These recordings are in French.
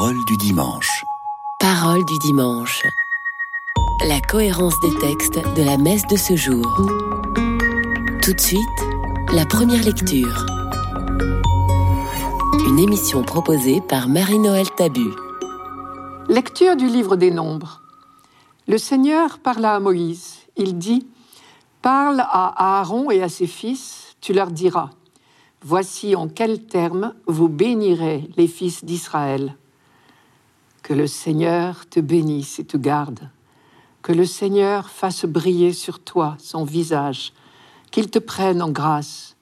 Parole du dimanche. Parole du dimanche. La cohérence des textes de la messe de ce jour. Tout de suite, la première lecture. Une émission proposée par Marie-Noël Tabu. Lecture du livre des Nombres. Le Seigneur parla à Moïse. Il dit Parle à Aaron et à ses fils, tu leur diras Voici en quels termes vous bénirez les fils d'Israël. Que le Seigneur te bénisse et te garde. Que le Seigneur fasse briller sur toi son visage, qu'il te prenne en grâce.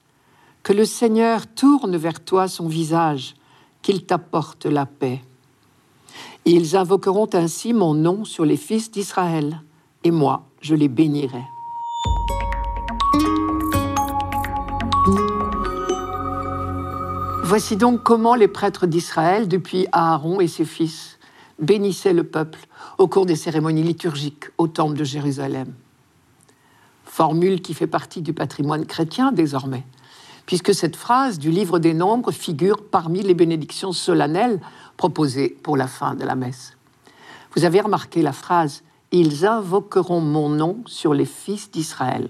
Que le Seigneur tourne vers toi son visage, qu'il t'apporte la paix. Ils invoqueront ainsi mon nom sur les fils d'Israël, et moi je les bénirai. Voici donc comment les prêtres d'Israël, depuis Aaron et ses fils, bénissaient le peuple au cours des cérémonies liturgiques au temple de Jérusalem. Formule qui fait partie du patrimoine chrétien désormais, puisque cette phrase du livre des Nombres figure parmi les bénédictions solennelles proposées pour la fin de la messe. Vous avez remarqué la phrase Ils invoqueront mon nom sur les fils d'Israël.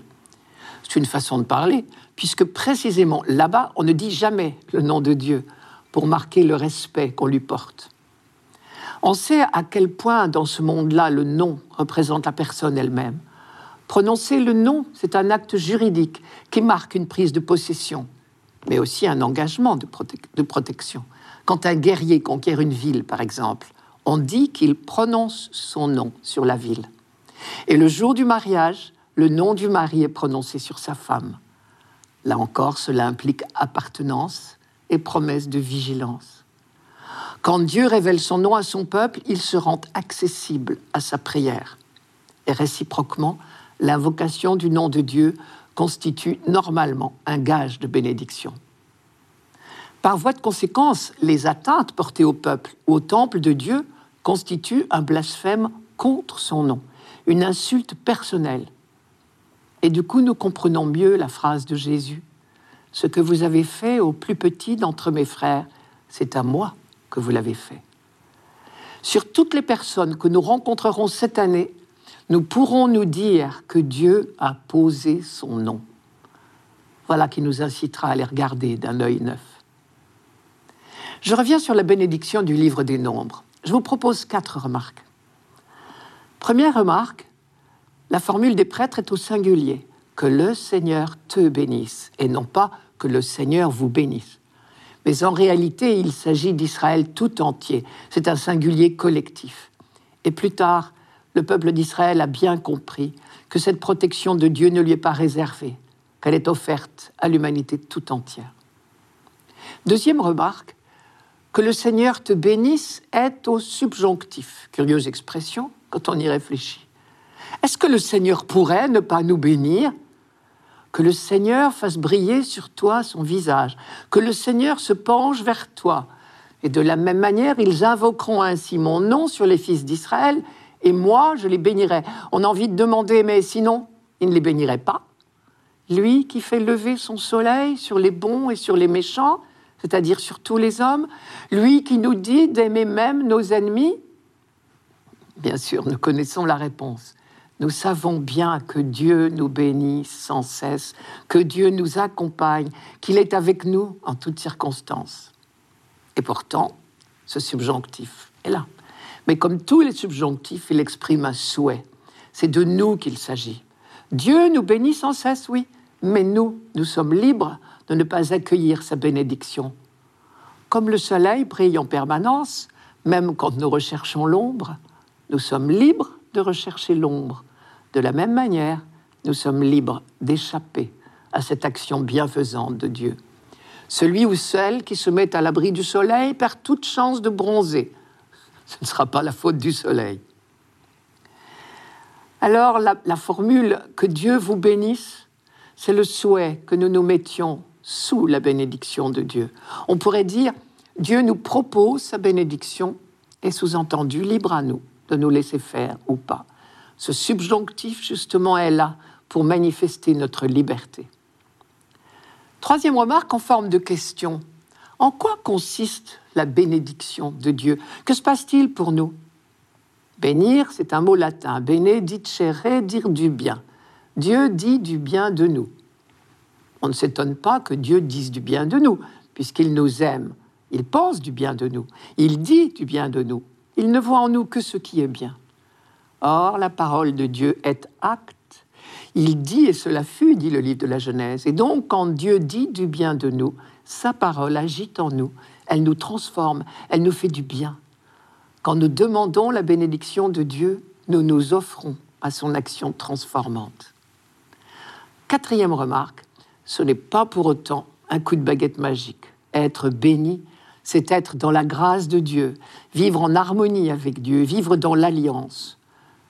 C'est une façon de parler, puisque précisément là-bas, on ne dit jamais le nom de Dieu pour marquer le respect qu'on lui porte. On sait à quel point dans ce monde-là le nom représente la personne elle-même. Prononcer le nom, c'est un acte juridique qui marque une prise de possession, mais aussi un engagement de, de protection. Quand un guerrier conquiert une ville, par exemple, on dit qu'il prononce son nom sur la ville. Et le jour du mariage, le nom du mari est prononcé sur sa femme. Là encore, cela implique appartenance et promesse de vigilance. Quand Dieu révèle son nom à son peuple, il se rend accessible à sa prière. Et réciproquement, l'invocation du nom de Dieu constitue normalement un gage de bénédiction. Par voie de conséquence, les atteintes portées au peuple ou au temple de Dieu constituent un blasphème contre son nom, une insulte personnelle et du coup, nous comprenons mieux la phrase de Jésus. Ce que vous avez fait au plus petit d'entre mes frères, c'est à moi que vous l'avez fait. Sur toutes les personnes que nous rencontrerons cette année, nous pourrons nous dire que Dieu a posé son nom. Voilà qui nous incitera à les regarder d'un œil neuf. Je reviens sur la bénédiction du livre des Nombres. Je vous propose quatre remarques. Première remarque, la formule des prêtres est au singulier. Que le Seigneur te bénisse et non pas que le Seigneur vous bénisse. Mais en réalité, il s'agit d'Israël tout entier. C'est un singulier collectif. Et plus tard, le peuple d'Israël a bien compris que cette protection de Dieu ne lui est pas réservée, qu'elle est offerte à l'humanité tout entière. Deuxième remarque, que le Seigneur te bénisse est au subjonctif. Curieuse expression quand on y réfléchit. Est-ce que le Seigneur pourrait ne pas nous bénir Que le Seigneur fasse briller sur toi son visage, que le Seigneur se penche vers toi. Et de la même manière, ils invoqueront ainsi mon nom sur les fils d'Israël, et moi, je les bénirai. On a envie de demander, mais sinon, il ne les bénirait pas. Lui qui fait lever son soleil sur les bons et sur les méchants, c'est-à-dire sur tous les hommes, lui qui nous dit d'aimer même nos ennemis, Bien sûr, nous connaissons la réponse. Nous savons bien que Dieu nous bénit sans cesse, que Dieu nous accompagne, qu'il est avec nous en toutes circonstances. Et pourtant, ce subjonctif est là. Mais comme tous les subjonctifs, il exprime un souhait. C'est de nous qu'il s'agit. Dieu nous bénit sans cesse, oui, mais nous, nous sommes libres de ne pas accueillir sa bénédiction. Comme le soleil brille en permanence, même quand nous recherchons l'ombre, nous sommes libres de rechercher l'ombre. De la même manière, nous sommes libres d'échapper à cette action bienfaisante de Dieu. Celui ou celle qui se met à l'abri du soleil perd toute chance de bronzer. Ce ne sera pas la faute du soleil. Alors la, la formule que Dieu vous bénisse, c'est le souhait que nous nous mettions sous la bénédiction de Dieu. On pourrait dire, Dieu nous propose sa bénédiction et sous-entendu, libre à nous de nous laisser faire ou pas. Ce subjonctif, justement, est là pour manifester notre liberté. Troisième remarque en forme de question. En quoi consiste la bénédiction de Dieu? Que se passe-t-il pour nous? Bénir, c'est un mot latin. Benedicere, dire du bien. Dieu dit du bien de nous. On ne s'étonne pas que Dieu dise du bien de nous, puisqu'il nous aime. Il pense du bien de nous. Il dit du bien de nous. Il ne voit en nous que ce qui est bien. Or, la parole de Dieu est acte. Il dit, et cela fut, dit le livre de la Genèse. Et donc, quand Dieu dit du bien de nous, sa parole agit en nous. Elle nous transforme, elle nous fait du bien. Quand nous demandons la bénédiction de Dieu, nous nous offrons à son action transformante. Quatrième remarque, ce n'est pas pour autant un coup de baguette magique. Être béni, c'est être dans la grâce de Dieu, vivre en harmonie avec Dieu, vivre dans l'alliance.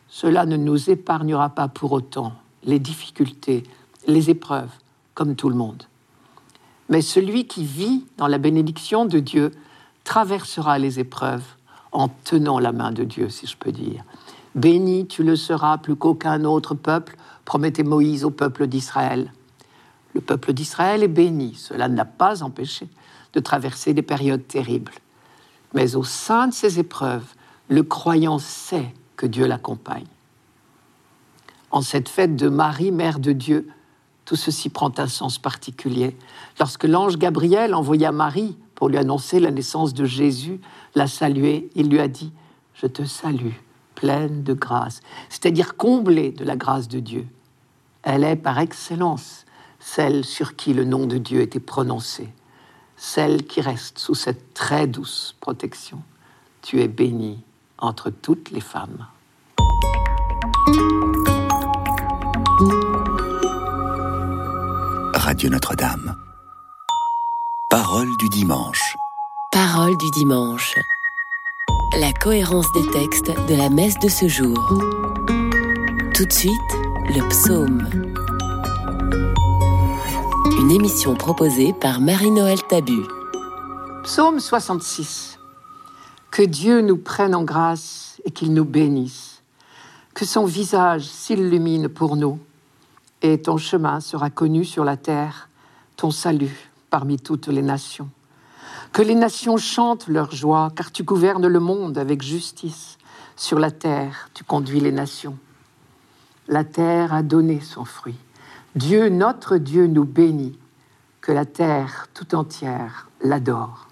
Cela ne nous épargnera pas pour autant les difficultés, les épreuves, comme tout le monde. Mais celui qui vit dans la bénédiction de Dieu traversera les épreuves en tenant la main de Dieu, si je peux dire. Béni tu le seras plus qu'aucun autre peuple, promettait Moïse au peuple d'Israël. Le peuple d'Israël est béni, cela ne l'a pas empêché de traverser des périodes terribles. Mais au sein de ces épreuves, le croyant sait que Dieu l'accompagne. En cette fête de Marie, Mère de Dieu, tout ceci prend un sens particulier. Lorsque l'ange Gabriel envoya Marie pour lui annoncer la naissance de Jésus, l'a saluée, il lui a dit, Je te salue, pleine de grâce, c'est-à-dire comblée de la grâce de Dieu. Elle est par excellence celle sur qui le nom de Dieu était prononcé, celle qui reste sous cette très douce protection. Tu es bénie entre toutes les femmes. Radio Notre-Dame. Parole du dimanche. Parole du dimanche. La cohérence des textes de la messe de ce jour. Tout de suite, le psaume. Une émission proposée par Marie-Noël Tabu. Psaume 66. Que Dieu nous prenne en grâce et qu'il nous bénisse. Que son visage s'illumine pour nous et ton chemin sera connu sur la terre, ton salut parmi toutes les nations. Que les nations chantent leur joie, car tu gouvernes le monde avec justice. Sur la terre, tu conduis les nations. La terre a donné son fruit. Dieu, notre Dieu, nous bénit. Que la terre tout entière l'adore.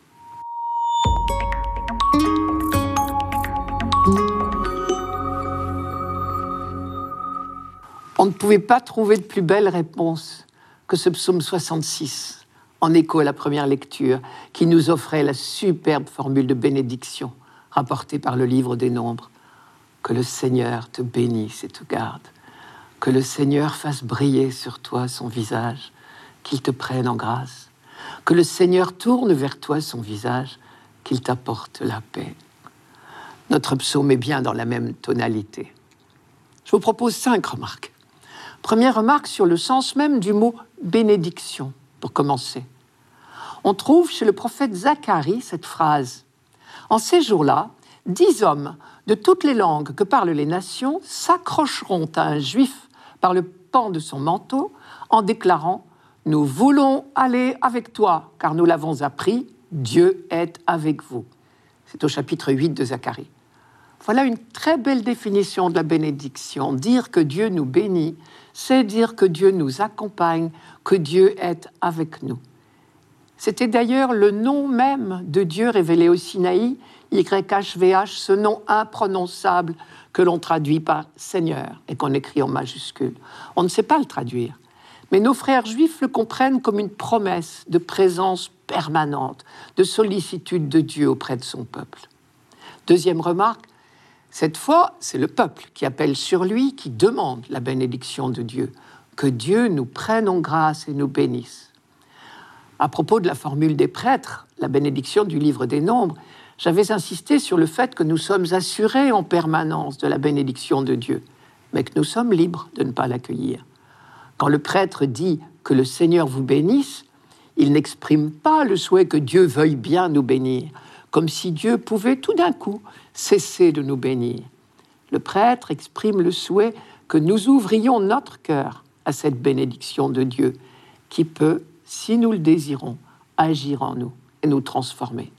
On ne pouvait pas trouver de plus belle réponse que ce psaume 66, en écho à la première lecture, qui nous offrait la superbe formule de bénédiction rapportée par le livre des Nombres. Que le Seigneur te bénisse et te garde. Que le Seigneur fasse briller sur toi son visage, qu'il te prenne en grâce. Que le Seigneur tourne vers toi son visage, qu'il t'apporte la paix. Notre psaume est bien dans la même tonalité. Je vous propose cinq remarques. Première remarque sur le sens même du mot bénédiction, pour commencer. On trouve chez le prophète Zacharie cette phrase. En ces jours-là, dix hommes de toutes les langues que parlent les nations s'accrocheront à un juif par le pan de son manteau en déclarant Nous voulons aller avec toi, car nous l'avons appris, Dieu est avec vous. C'est au chapitre 8 de Zacharie. Voilà une très belle définition de la bénédiction. Dire que Dieu nous bénit, c'est dire que Dieu nous accompagne, que Dieu est avec nous. C'était d'ailleurs le nom même de Dieu révélé au Sinaï, YHVH, ce nom imprononçable que l'on traduit par Seigneur et qu'on écrit en majuscule. On ne sait pas le traduire, mais nos frères juifs le comprennent comme une promesse de présence permanente, de sollicitude de Dieu auprès de son peuple. Deuxième remarque, cette fois, c'est le peuple qui appelle sur lui, qui demande la bénédiction de Dieu. Que Dieu nous prenne en grâce et nous bénisse. À propos de la formule des prêtres, la bénédiction du livre des Nombres, j'avais insisté sur le fait que nous sommes assurés en permanence de la bénédiction de Dieu, mais que nous sommes libres de ne pas l'accueillir. Quand le prêtre dit que le Seigneur vous bénisse, il n'exprime pas le souhait que Dieu veuille bien nous bénir, comme si Dieu pouvait tout d'un coup cesser de nous bénir. Le prêtre exprime le souhait que nous ouvrions notre cœur à cette bénédiction de Dieu, qui peut, si nous le désirons, agir en nous et nous transformer.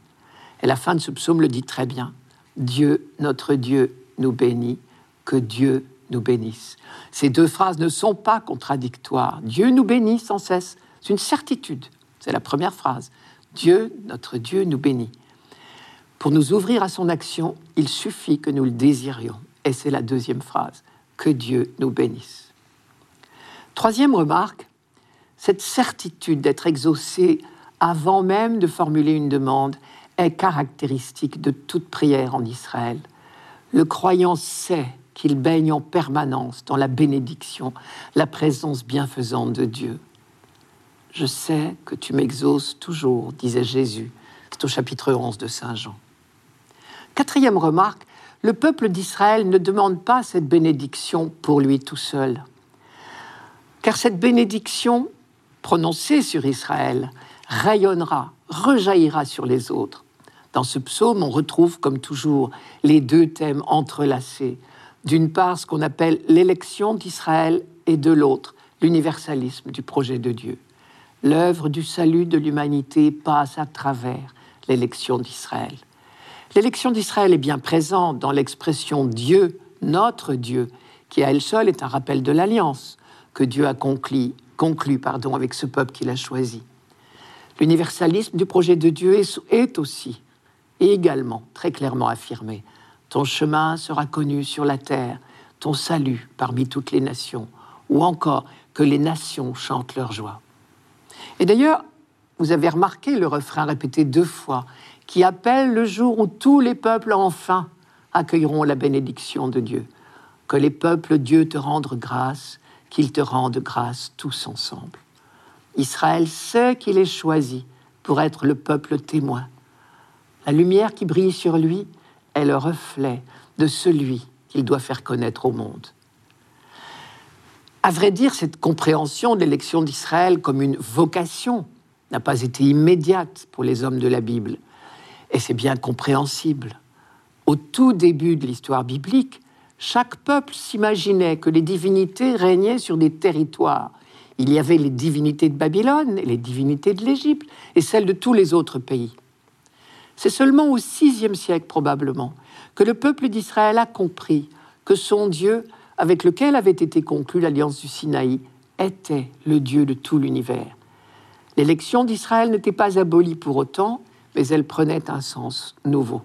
Et la fin de ce psaume le dit très bien. Dieu, notre Dieu, nous bénit, que Dieu nous bénisse. Ces deux phrases ne sont pas contradictoires. Dieu nous bénit sans cesse. C'est une certitude. C'est la première phrase. Dieu, notre Dieu, nous bénit. Pour nous ouvrir à son action, il suffit que nous le désirions. Et c'est la deuxième phrase. Que Dieu nous bénisse. Troisième remarque, cette certitude d'être exaucé avant même de formuler une demande est caractéristique de toute prière en Israël. Le croyant sait qu'il baigne en permanence dans la bénédiction, la présence bienfaisante de Dieu. Je sais que tu m'exauces toujours, disait Jésus. C'est au chapitre 11 de Saint Jean. Quatrième remarque, le peuple d'Israël ne demande pas cette bénédiction pour lui tout seul. Car cette bénédiction prononcée sur Israël rayonnera, rejaillira sur les autres. Dans ce psaume, on retrouve, comme toujours, les deux thèmes entrelacés. D'une part, ce qu'on appelle l'élection d'Israël et de l'autre, l'universalisme du projet de Dieu. L'œuvre du salut de l'humanité passe à travers l'élection d'Israël. L'élection d'Israël est bien présente dans l'expression Dieu, notre Dieu, qui à elle seule est un rappel de l'alliance que Dieu a conclu, conclu avec ce peuple qu'il a choisi. L'universalisme du projet de Dieu est, aussi et également très clairement affirmé. Ton chemin sera connu sur la terre, ton salut parmi toutes les nations, ou encore que les nations chantent leur joie. Et d'ailleurs, vous avez remarqué le refrain répété deux fois, qui appelle le jour où tous les peuples enfin accueilleront la bénédiction de Dieu. Que les peuples, Dieu te rende grâce, qu'il te rende grâce tous ensemble. Israël sait qu'il est choisi pour être le peuple témoin. La lumière qui brille sur lui est le reflet de celui qu'il doit faire connaître au monde. À vrai dire, cette compréhension de l'élection d'Israël comme une vocation n'a pas été immédiate pour les hommes de la Bible. Et c'est bien compréhensible. Au tout début de l'histoire biblique, chaque peuple s'imaginait que les divinités régnaient sur des territoires. Il y avait les divinités de Babylone, les divinités de l'Égypte, et celles de tous les autres pays. C'est seulement au VIe siècle probablement que le peuple d'Israël a compris que son Dieu, avec lequel avait été conclue l'alliance du Sinaï, était le Dieu de tout l'univers. L'élection d'Israël n'était pas abolie pour autant, mais elle prenait un sens nouveau.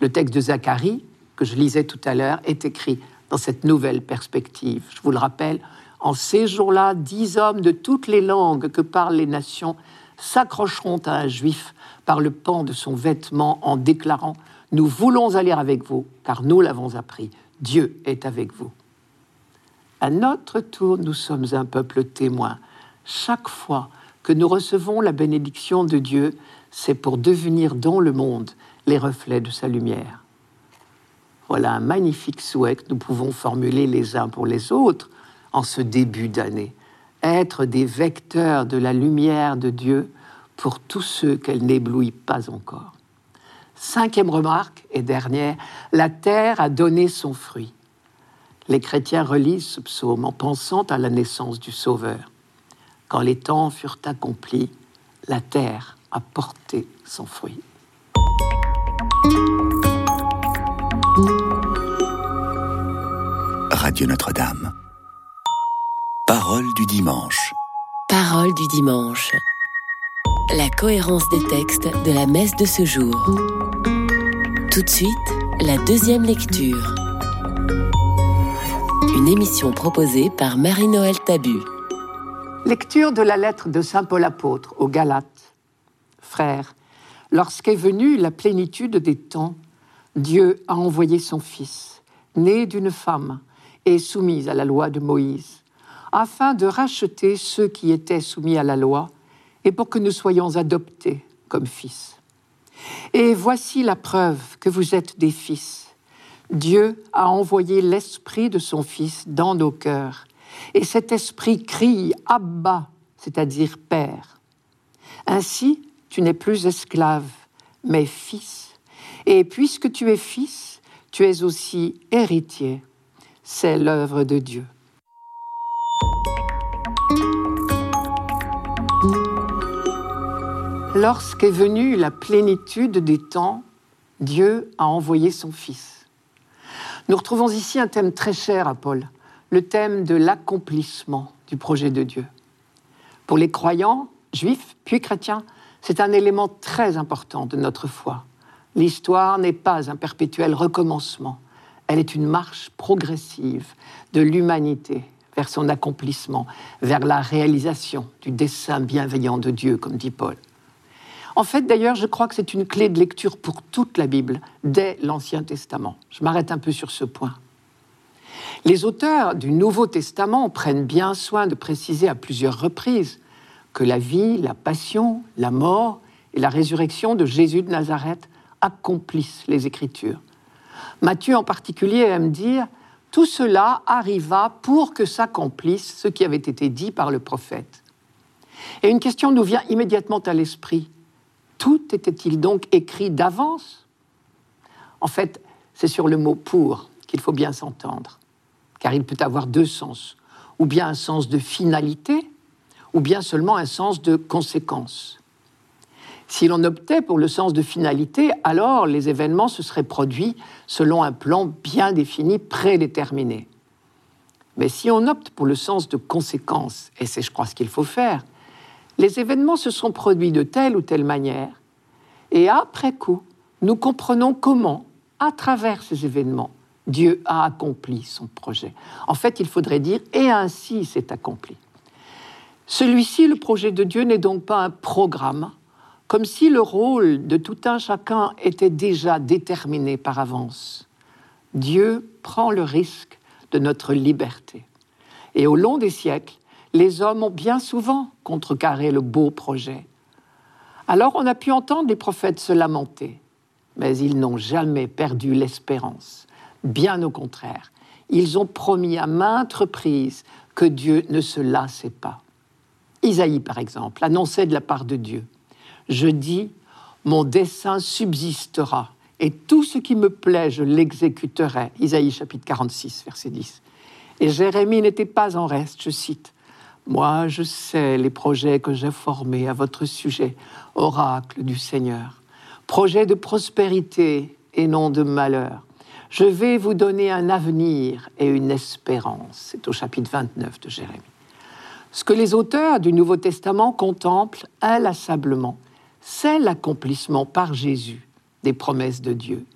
Le texte de Zacharie, que je lisais tout à l'heure est écrit dans cette nouvelle perspective. Je vous le rappelle, en ces jours-là, dix hommes de toutes les langues que parlent les nations s'accrocheront à un juif par le pan de son vêtement en déclarant Nous voulons aller avec vous, car nous l'avons appris. Dieu est avec vous. À notre tour, nous sommes un peuple témoin. Chaque fois que nous recevons la bénédiction de Dieu, c'est pour devenir dans le monde les reflets de sa lumière. Voilà un magnifique souhait que nous pouvons formuler les uns pour les autres en ce début d'année. Être des vecteurs de la lumière de Dieu pour tous ceux qu'elle n'éblouit pas encore. Cinquième remarque et dernière, la terre a donné son fruit. Les chrétiens relisent ce psaume en pensant à la naissance du Sauveur. Quand les temps furent accomplis, la terre a porté son fruit. Radio Notre-Dame. Parole du dimanche. Parole du dimanche. La cohérence des textes de la messe de ce jour. Tout de suite, la deuxième lecture. Une émission proposée par Marie-Noël Tabu. Lecture de la lettre de Saint Paul apôtre aux Galates. Lorsqu'est venue la plénitude des temps, Dieu a envoyé son Fils, né d'une femme et soumise à la loi de Moïse, afin de racheter ceux qui étaient soumis à la loi et pour que nous soyons adoptés comme fils. Et voici la preuve que vous êtes des fils. Dieu a envoyé l'Esprit de son Fils dans nos cœurs, et cet Esprit crie Abba, c'est-à-dire Père. Ainsi, tu n'es plus esclave, mais fils. Et puisque tu es fils, tu es aussi héritier. C'est l'œuvre de Dieu. Lorsqu'est venue la plénitude des temps, Dieu a envoyé son Fils. Nous retrouvons ici un thème très cher à Paul, le thème de l'accomplissement du projet de Dieu. Pour les croyants, juifs puis chrétiens, c'est un élément très important de notre foi. L'histoire n'est pas un perpétuel recommencement, elle est une marche progressive de l'humanité vers son accomplissement, vers la réalisation du dessein bienveillant de Dieu, comme dit Paul. En fait, d'ailleurs, je crois que c'est une clé de lecture pour toute la Bible, dès l'Ancien Testament. Je m'arrête un peu sur ce point. Les auteurs du Nouveau Testament prennent bien soin de préciser à plusieurs reprises que la vie, la passion, la mort et la résurrection de Jésus de Nazareth accomplissent les Écritures. Matthieu en particulier aime dire tout cela arriva pour que s'accomplisse ce qui avait été dit par le prophète. Et une question nous vient immédiatement à l'esprit. Tout était-il donc écrit d'avance? En fait, c'est sur le mot pour qu'il faut bien s'entendre, car il peut avoir deux sens, ou bien un sens de finalité, ou bien seulement un sens de conséquence. Si l'on optait pour le sens de finalité, alors les événements se seraient produits selon un plan bien défini, prédéterminé. Mais si on opte pour le sens de conséquence, et c'est je crois ce qu'il faut faire, les événements se sont produits de telle ou telle manière, et après coup, nous comprenons comment, à travers ces événements, Dieu a accompli son projet. En fait, il faudrait dire, et ainsi c'est accompli. Celui-ci, le projet de Dieu, n'est donc pas un programme, comme si le rôle de tout un chacun était déjà déterminé par avance. Dieu prend le risque de notre liberté. Et au long des siècles, les hommes ont bien souvent contrecarré le beau projet. Alors on a pu entendre les prophètes se lamenter, mais ils n'ont jamais perdu l'espérance. Bien au contraire, ils ont promis à maintes reprises que Dieu ne se lassait pas. Isaïe, par exemple, annonçait de la part de Dieu, Je dis, mon dessein subsistera, et tout ce qui me plaît, je l'exécuterai. Isaïe chapitre 46, verset 10. Et Jérémie n'était pas en reste, je cite, moi, je sais les projets que j'ai formés à votre sujet, oracle du Seigneur. Projets de prospérité et non de malheur. Je vais vous donner un avenir et une espérance. C'est au chapitre 29 de Jérémie. Ce que les auteurs du Nouveau Testament contemplent inlassablement, c'est l'accomplissement par Jésus des promesses de Dieu.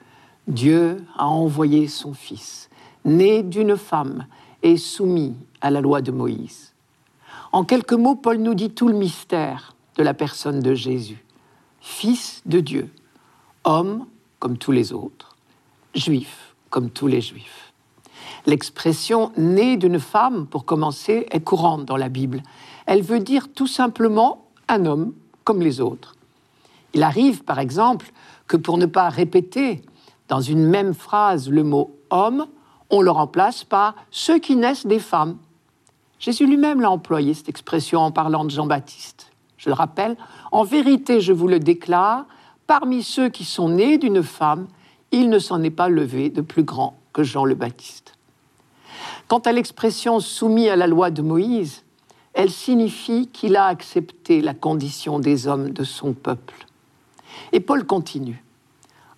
Dieu a envoyé son Fils, né d'une femme et soumis à la loi de Moïse. En quelques mots, Paul nous dit tout le mystère de la personne de Jésus. Fils de Dieu, homme comme tous les autres, juif comme tous les juifs. L'expression né d'une femme, pour commencer, est courante dans la Bible. Elle veut dire tout simplement un homme comme les autres. Il arrive, par exemple, que pour ne pas répéter dans une même phrase le mot homme, on le remplace par ceux qui naissent des femmes. Jésus lui-même l'a employé, cette expression, en parlant de Jean-Baptiste. Je le rappelle, en vérité, je vous le déclare, parmi ceux qui sont nés d'une femme, il ne s'en est pas levé de plus grand que Jean le Baptiste. Quant à l'expression soumis à la loi de Moïse, elle signifie qu'il a accepté la condition des hommes de son peuple. Et Paul continue,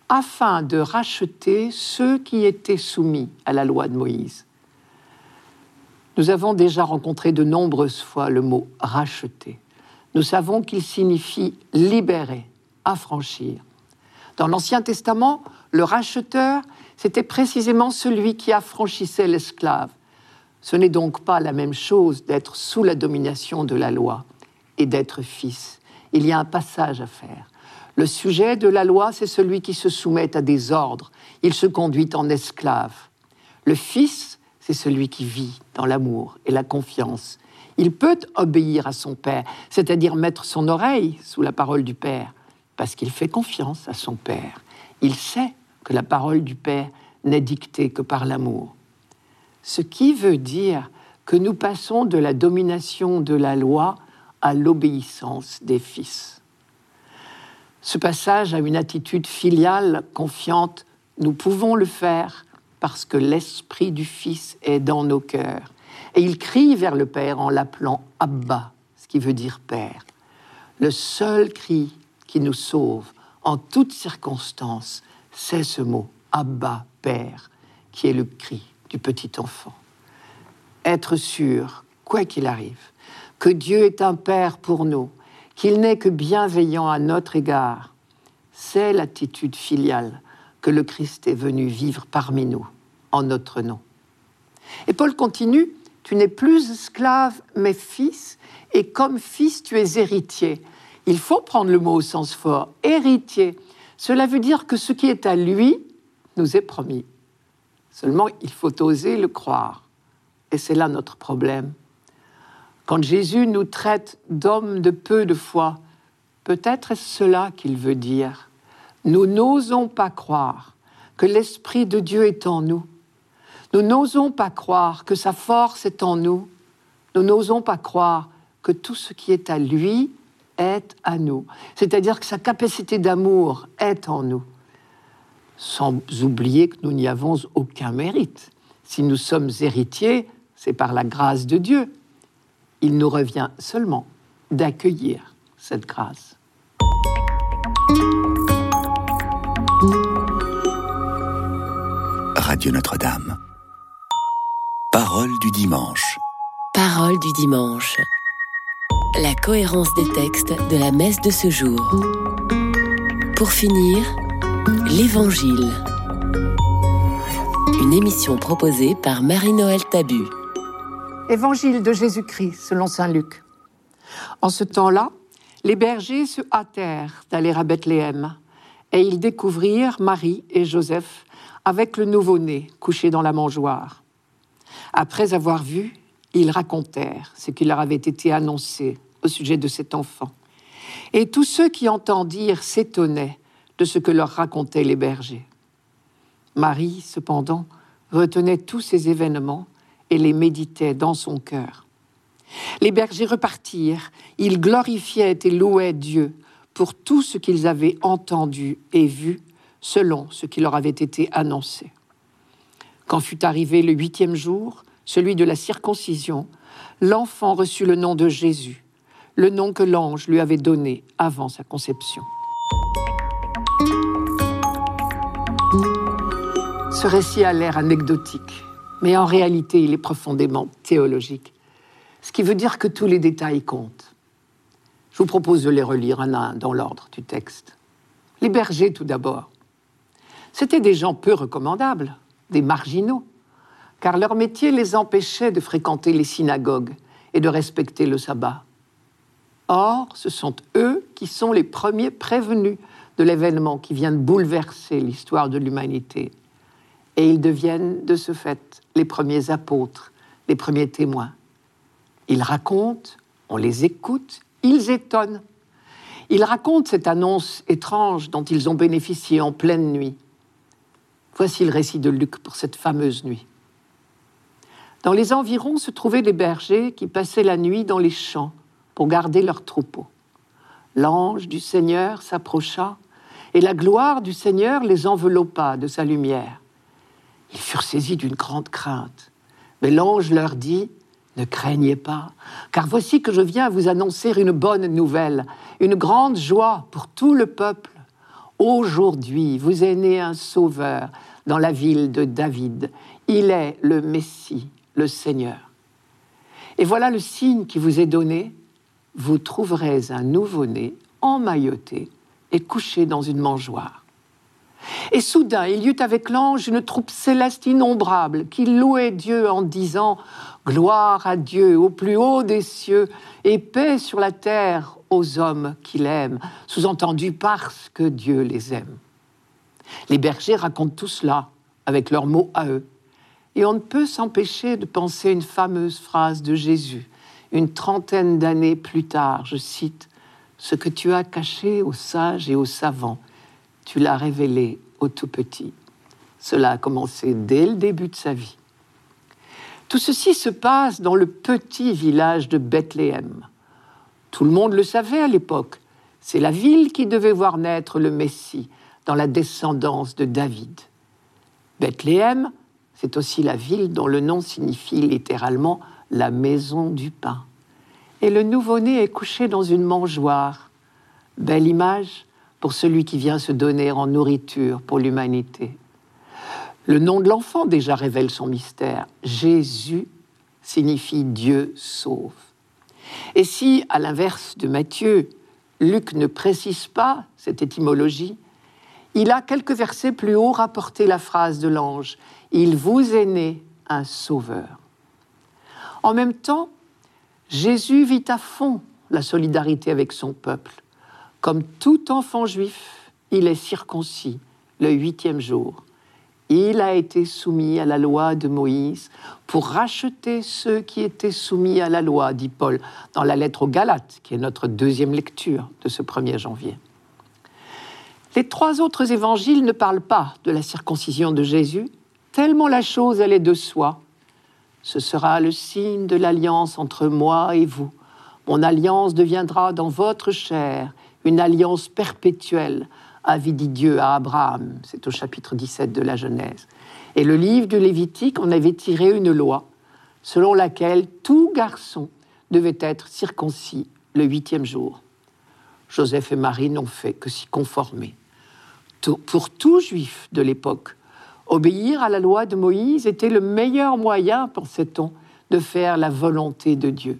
afin de racheter ceux qui étaient soumis à la loi de Moïse nous avons déjà rencontré de nombreuses fois le mot racheter. Nous savons qu'il signifie libérer, affranchir. Dans l'Ancien Testament, le racheteur, c'était précisément celui qui affranchissait l'esclave. Ce n'est donc pas la même chose d'être sous la domination de la loi et d'être fils. Il y a un passage à faire. Le sujet de la loi, c'est celui qui se soumet à des ordres. Il se conduit en esclave. Le fils, c'est celui qui vit dans l'amour et la confiance. Il peut obéir à son Père, c'est-à-dire mettre son oreille sous la parole du Père, parce qu'il fait confiance à son Père. Il sait que la parole du Père n'est dictée que par l'amour. Ce qui veut dire que nous passons de la domination de la loi à l'obéissance des fils. Ce passage a une attitude filiale, confiante. Nous pouvons le faire parce que l'esprit du Fils est dans nos cœurs. Et il crie vers le Père en l'appelant Abba, ce qui veut dire Père. Le seul cri qui nous sauve en toutes circonstances, c'est ce mot, Abba, Père, qui est le cri du petit enfant. Être sûr, quoi qu'il arrive, que Dieu est un Père pour nous, qu'il n'est que bienveillant à notre égard, c'est l'attitude filiale que le Christ est venu vivre parmi nous, en notre nom. Et Paul continue, tu n'es plus esclave, mais fils, et comme fils, tu es héritier. Il faut prendre le mot au sens fort, héritier. Cela veut dire que ce qui est à lui nous est promis. Seulement, il faut oser le croire. Et c'est là notre problème. Quand Jésus nous traite d'hommes de peu de foi, peut-être est-ce cela qu'il veut dire. Nous n'osons pas croire que l'Esprit de Dieu est en nous. Nous n'osons pas croire que sa force est en nous. Nous n'osons pas croire que tout ce qui est à lui est à nous. C'est-à-dire que sa capacité d'amour est en nous. Sans oublier que nous n'y avons aucun mérite. Si nous sommes héritiers, c'est par la grâce de Dieu. Il nous revient seulement d'accueillir cette grâce. Radio Notre-Dame. Parole du dimanche. Parole du dimanche. La cohérence des textes de la messe de ce jour. Pour finir, l'Évangile. Une émission proposée par Marie-Noël Tabu. Évangile de Jésus-Christ selon Saint Luc. En ce temps-là, les bergers se hâtèrent d'aller à Bethléem et ils découvrirent Marie et Joseph avec le nouveau-né couché dans la mangeoire. Après avoir vu, ils racontèrent ce qui leur avait été annoncé au sujet de cet enfant. Et tous ceux qui entendirent s'étonnaient de ce que leur racontaient les bergers. Marie, cependant, retenait tous ces événements et les méditait dans son cœur. Les bergers repartirent, ils glorifiaient et louaient Dieu pour tout ce qu'ils avaient entendu et vu selon ce qui leur avait été annoncé. Quand fut arrivé le huitième jour, celui de la circoncision, l'enfant reçut le nom de Jésus, le nom que l'ange lui avait donné avant sa conception. Ce récit a l'air anecdotique, mais en réalité il est profondément théologique, ce qui veut dire que tous les détails comptent. Je vous propose de les relire un à un dans l'ordre du texte. Les bergers tout d'abord. C'étaient des gens peu recommandables, des marginaux, car leur métier les empêchait de fréquenter les synagogues et de respecter le sabbat. Or, ce sont eux qui sont les premiers prévenus de l'événement qui vient de bouleverser l'histoire de l'humanité. Et ils deviennent, de ce fait, les premiers apôtres, les premiers témoins. Ils racontent, on les écoute, ils étonnent. Ils racontent cette annonce étrange dont ils ont bénéficié en pleine nuit. Voici le récit de Luc pour cette fameuse nuit. Dans les environs se trouvaient des bergers qui passaient la nuit dans les champs pour garder leurs troupeaux. L'ange du Seigneur s'approcha et la gloire du Seigneur les enveloppa de sa lumière. Ils furent saisis d'une grande crainte. Mais l'ange leur dit, Ne craignez pas, car voici que je viens vous annoncer une bonne nouvelle, une grande joie pour tout le peuple. Aujourd'hui, vous est né un sauveur dans la ville de David. Il est le Messie, le Seigneur. Et voilà le signe qui vous est donné. Vous trouverez un nouveau-né emmailloté et couché dans une mangeoire. Et soudain, il y eut avec l'ange une troupe céleste innombrable qui louait Dieu en disant Gloire à Dieu au plus haut des cieux et paix sur la terre aux hommes qu'il aime, sous-entendu parce que Dieu les aime. Les bergers racontent tout cela avec leurs mots à eux. Et on ne peut s'empêcher de penser une fameuse phrase de Jésus, une trentaine d'années plus tard, je cite, Ce que tu as caché aux sages et aux savants, tu l'as révélé aux tout petits. Cela a commencé dès le début de sa vie. Tout ceci se passe dans le petit village de Bethléem. Tout le monde le savait à l'époque. C'est la ville qui devait voir naître le Messie dans la descendance de David. Bethléem, c'est aussi la ville dont le nom signifie littéralement la maison du pain. Et le nouveau-né est couché dans une mangeoire, Belle image pour celui qui vient se donner en nourriture pour l'humanité. Le nom de l'enfant déjà révèle son mystère. Jésus signifie Dieu sauve. Et si, à l'inverse de Matthieu, Luc ne précise pas cette étymologie, il a quelques versets plus haut rapporté la phrase de l'ange Il vous est né un sauveur. En même temps, Jésus vit à fond la solidarité avec son peuple. Comme tout enfant juif, il est circoncis le huitième jour. Il a été soumis à la loi de Moïse pour racheter ceux qui étaient soumis à la loi, dit Paul dans la lettre aux Galates, qui est notre deuxième lecture de ce 1er janvier. Les trois autres évangiles ne parlent pas de la circoncision de Jésus, tellement la chose est de soi. Ce sera le signe de l'alliance entre moi et vous. Mon alliance deviendra dans votre chair une alliance perpétuelle, avait dit Dieu à Abraham. C'est au chapitre 17 de la Genèse. Et le livre du Lévitique en avait tiré une loi selon laquelle tout garçon devait être circoncis le huitième jour. Joseph et Marie n'ont fait que s'y conformer pour tout juif de l'époque, obéir à la loi de Moïse était le meilleur moyen, pensait-on, de faire la volonté de Dieu.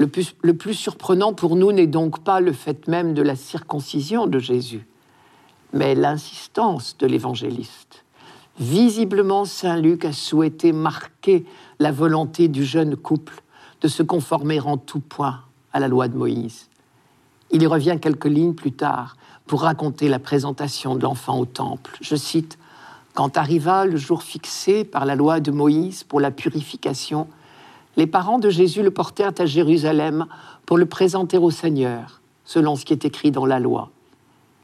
Le plus, surprenant pour nous n'est donc pas le fait même de la circoncision de Jésus, mais l'insistance de l'évangéliste. Visiblement, Saint Luc a souhaité marquer la volonté du jeune couple de se conformer en tout point à la loi de Moïse. Il y revient quelques lignes plus tard pour raconter la présentation de l'enfant au temple. Je cite Quand arriva le jour fixé par la loi de Moïse pour la purification, les parents de Jésus le portèrent à Jérusalem pour le présenter au Seigneur, selon ce qui est écrit dans la loi.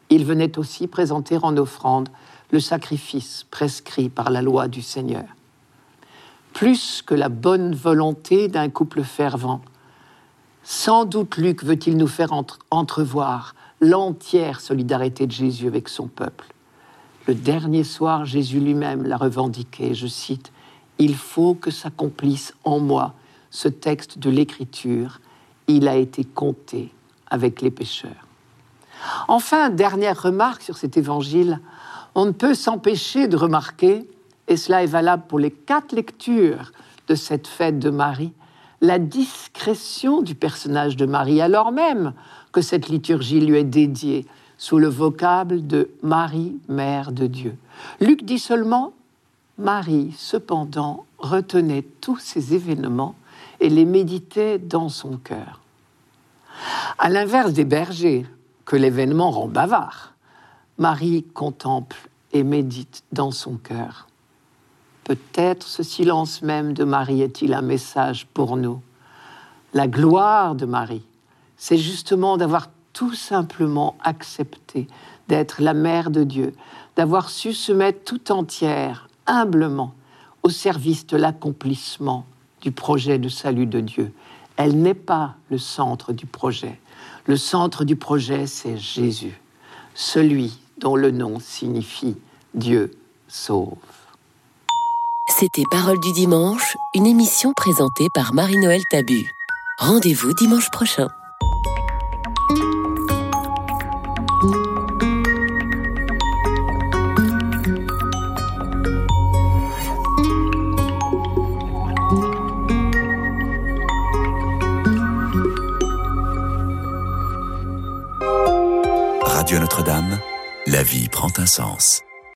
Il venait aussi présenter en offrande le sacrifice prescrit par la loi du Seigneur. Plus que la bonne volonté d'un couple fervent, sans doute Luc veut-il nous faire entrevoir l'entière solidarité de Jésus avec son peuple. Le dernier soir, Jésus lui-même l'a revendiqué, je cite, Il faut que s'accomplisse en moi ce texte de l'Écriture, il a été compté avec les pécheurs. Enfin, dernière remarque sur cet évangile, on ne peut s'empêcher de remarquer, et cela est valable pour les quatre lectures de cette fête de Marie, la discrétion du personnage de Marie, alors même que cette liturgie lui est dédiée sous le vocable de Marie, Mère de Dieu. Luc dit seulement Marie, cependant, retenait tous ces événements et les méditait dans son cœur. À l'inverse des bergers, que l'événement rend bavard, Marie contemple et médite dans son cœur. Peut-être ce silence même de Marie est-il un message pour nous. La gloire de Marie, c'est justement d'avoir tout simplement accepté d'être la mère de Dieu, d'avoir su se mettre tout entière, humblement, au service de l'accomplissement du projet de salut de Dieu. Elle n'est pas le centre du projet. Le centre du projet, c'est Jésus, celui dont le nom signifie Dieu sauve. C'était Parole du dimanche, une émission présentée par Marie-Noël Tabu. Rendez-vous dimanche prochain. La vie prend un sens.